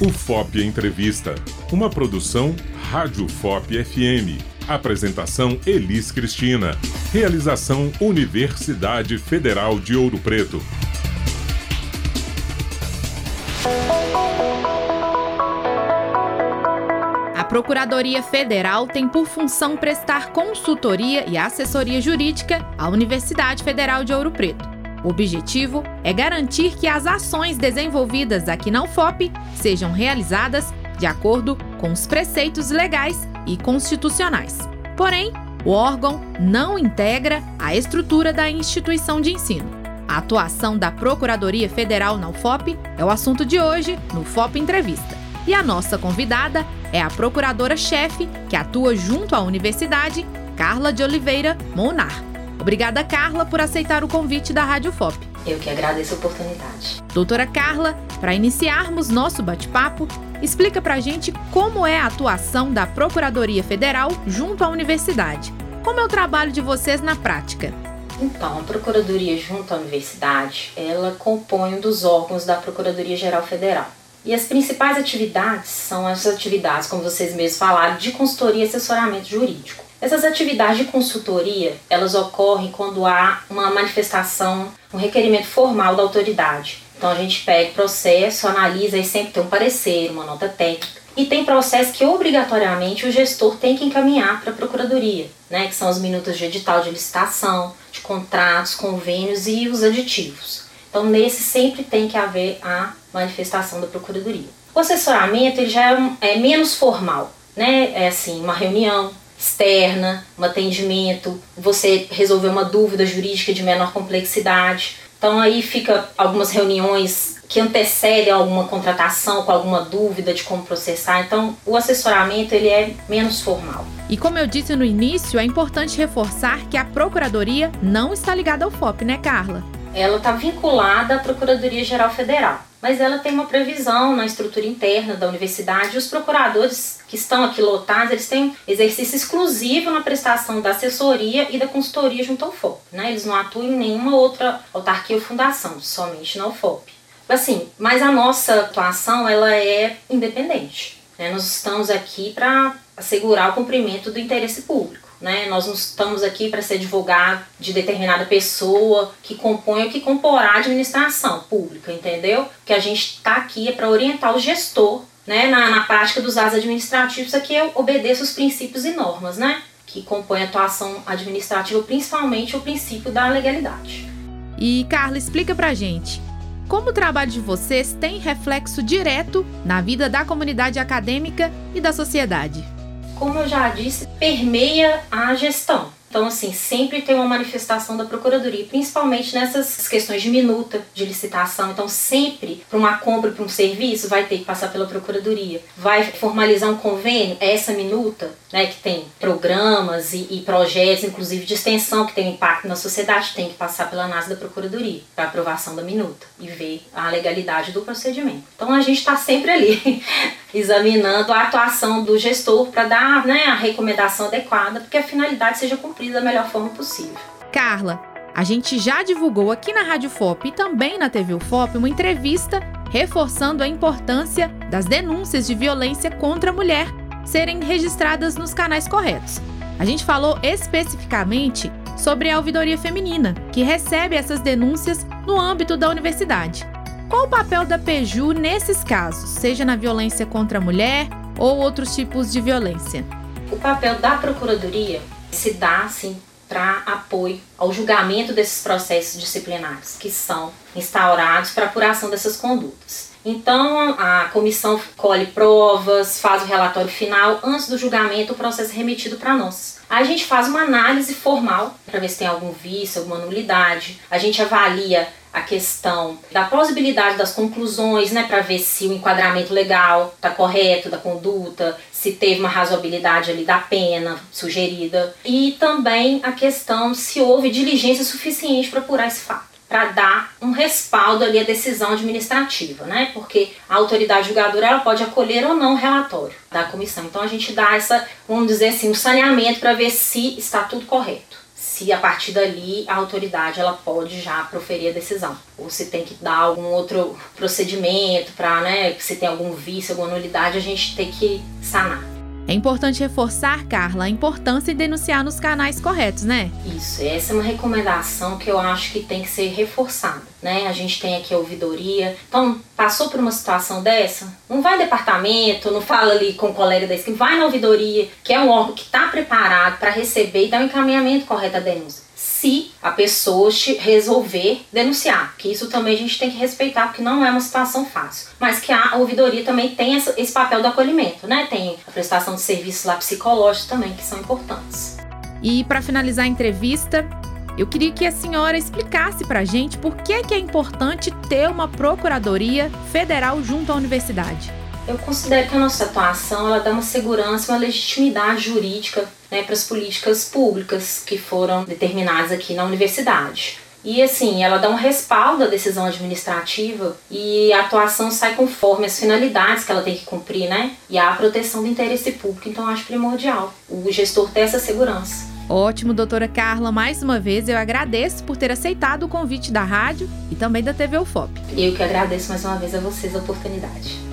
O FOP Entrevista, uma produção Rádio FOP FM. Apresentação Elis Cristina. Realização Universidade Federal de Ouro Preto. A Procuradoria Federal tem por função prestar consultoria e assessoria jurídica à Universidade Federal de Ouro Preto. O objetivo é garantir que as ações desenvolvidas aqui na UFOP sejam realizadas de acordo com os preceitos legais e constitucionais. Porém, o órgão não integra a estrutura da instituição de ensino. A atuação da Procuradoria Federal na UFOP é o assunto de hoje no UFOP Entrevista. E a nossa convidada é a procuradora-chefe que atua junto à universidade, Carla de Oliveira Monar. Obrigada, Carla, por aceitar o convite da Rádio FOP. Eu que agradeço a oportunidade. Doutora Carla, para iniciarmos nosso bate-papo, explica para a gente como é a atuação da Procuradoria Federal junto à universidade. Como é o trabalho de vocês na prática? Então, a Procuradoria junto à universidade, ela compõe um dos órgãos da Procuradoria Geral Federal. E as principais atividades são as atividades, como vocês mesmos falaram, de consultoria e assessoramento jurídico. Essas atividades de consultoria, elas ocorrem quando há uma manifestação, um requerimento formal da autoridade. Então a gente pega o processo, analisa e sempre tem um parecer, uma nota técnica. E tem processo que obrigatoriamente o gestor tem que encaminhar para a procuradoria, né, que são as minutas de edital de licitação, de contratos, convênios e os aditivos. Então nesse sempre tem que haver a manifestação da procuradoria. O assessoramento ele já é, é menos formal, né? É assim, uma reunião, externa, um atendimento, você resolver uma dúvida jurídica de menor complexidade. Então aí fica algumas reuniões que antecedem alguma contratação com alguma dúvida de como processar. Então o assessoramento ele é menos formal. E como eu disse no início, é importante reforçar que a procuradoria não está ligada ao FOP, né, Carla? Ela está vinculada à Procuradoria Geral Federal mas ela tem uma previsão na estrutura interna da universidade. Os procuradores que estão aqui lotados, eles têm exercício exclusivo na prestação da assessoria e da consultoria junto ao FOP. Né? Eles não atuam em nenhuma outra autarquia ou fundação, somente na UFOP. Assim, mas a nossa atuação ela é independente. Né? Nós estamos aqui para assegurar o cumprimento do interesse público né? Nós não estamos aqui para ser advogado de determinada pessoa que compõe ou que comporá a administração pública, entendeu? Que a gente está aqui é para orientar o gestor, né, na, na prática dos atos administrativos, aqui eu obedeço os princípios e normas, né? Que compõem a atuação administrativa, principalmente o princípio da legalidade. E Carla, explica pra gente. Como o trabalho de vocês tem reflexo direto na vida da comunidade acadêmica e da sociedade? Como eu já disse, permeia a gestão. Então, assim, sempre tem uma manifestação da Procuradoria, principalmente nessas questões de minuta, de licitação. Então, sempre para uma compra, para um serviço, vai ter que passar pela Procuradoria. Vai formalizar um convênio, é essa minuta, né, que tem programas e, e, projetos, inclusive de extensão, que tem impacto na sociedade, tem que passar pela análise da Procuradoria para aprovação da minuta e ver a legalidade do procedimento. Então, a gente está sempre ali examinando a atuação do gestor para dar né, a recomendação adequada, porque a finalidade seja cumprida da melhor forma possível. Carla, a gente já divulgou aqui na Rádio FOP e também na TV UFOP uma entrevista reforçando a importância das denúncias de violência contra a mulher serem registradas nos canais corretos. A gente falou especificamente sobre a ouvidoria feminina, que recebe essas denúncias no âmbito da universidade. Qual o papel da PEJU nesses casos, seja na violência contra a mulher ou outros tipos de violência? O papel da Procuradoria se dá, assim, para apoio ao julgamento desses processos disciplinares que são instaurados para apuração dessas condutas. Então, a comissão colhe provas, faz o relatório final, antes do julgamento, o processo é remetido para nós. A gente faz uma análise formal para ver se tem algum vício, alguma nulidade. A gente avalia a questão da plausibilidade das conclusões, né, para ver se o enquadramento legal está correto da conduta, se teve uma razoabilidade ali da pena sugerida e também a questão se houve diligência suficiente para apurar esse fato para dar um respaldo ali à decisão administrativa, né? Porque a autoridade julgadora ela pode acolher ou não o relatório da comissão. Então a gente dá essa, vamos dizer assim, um saneamento para ver se está tudo correto se a partir dali a autoridade ela pode já proferir a decisão ou se tem que dar algum outro procedimento para, né, se tem algum vício, alguma nulidade, a gente tem que sanar. É importante reforçar, Carla, a importância de denunciar nos canais corretos, né? Isso, essa é uma recomendação que eu acho que tem que ser reforçada, né? A gente tem aqui a ouvidoria. Então, passou por uma situação dessa? Não vai no departamento, não fala ali com o colega da esquina, vai na ouvidoria, que é um órgão que está preparado para receber e dar o um encaminhamento correto à denúncia se a pessoa resolver denunciar, que isso também a gente tem que respeitar, porque não é uma situação fácil. Mas que a ouvidoria também tem esse papel do acolhimento, né? Tem a prestação de serviços lá psicológicos também, que são importantes. E para finalizar a entrevista, eu queria que a senhora explicasse para a gente por que é, que é importante ter uma procuradoria federal junto à universidade. Eu considero que a nossa atuação ela dá uma segurança, uma legitimidade jurídica né, para as políticas públicas que foram determinadas aqui na universidade. E assim, ela dá um respaldo à decisão administrativa e a atuação sai conforme as finalidades que ela tem que cumprir, né? E a proteção do interesse público, então acho primordial o gestor ter essa segurança. Ótimo, doutora Carla. Mais uma vez eu agradeço por ter aceitado o convite da rádio e também da TV UFOP. Eu que agradeço mais uma vez a vocês a oportunidade.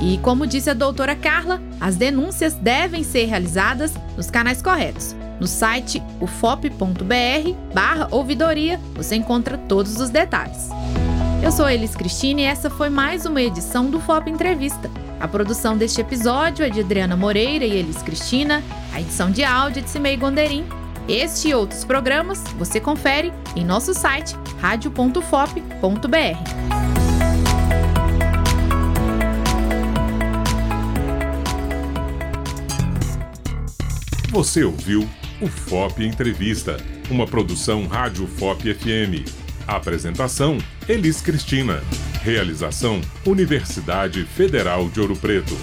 E como disse a doutora Carla, as denúncias devem ser realizadas nos canais corretos. No site ufop.br barra ouvidoria você encontra todos os detalhes. Eu sou Elis Cristina e essa foi mais uma edição do FOP Entrevista. A produção deste episódio é de Adriana Moreira e Elis Cristina, a edição de áudio é de Cimei Gonderim. Este e outros programas você confere em nosso site radio.fop.br. Você ouviu o FOP Entrevista, uma produção Rádio FOP FM. Apresentação: Elis Cristina. Realização: Universidade Federal de Ouro Preto.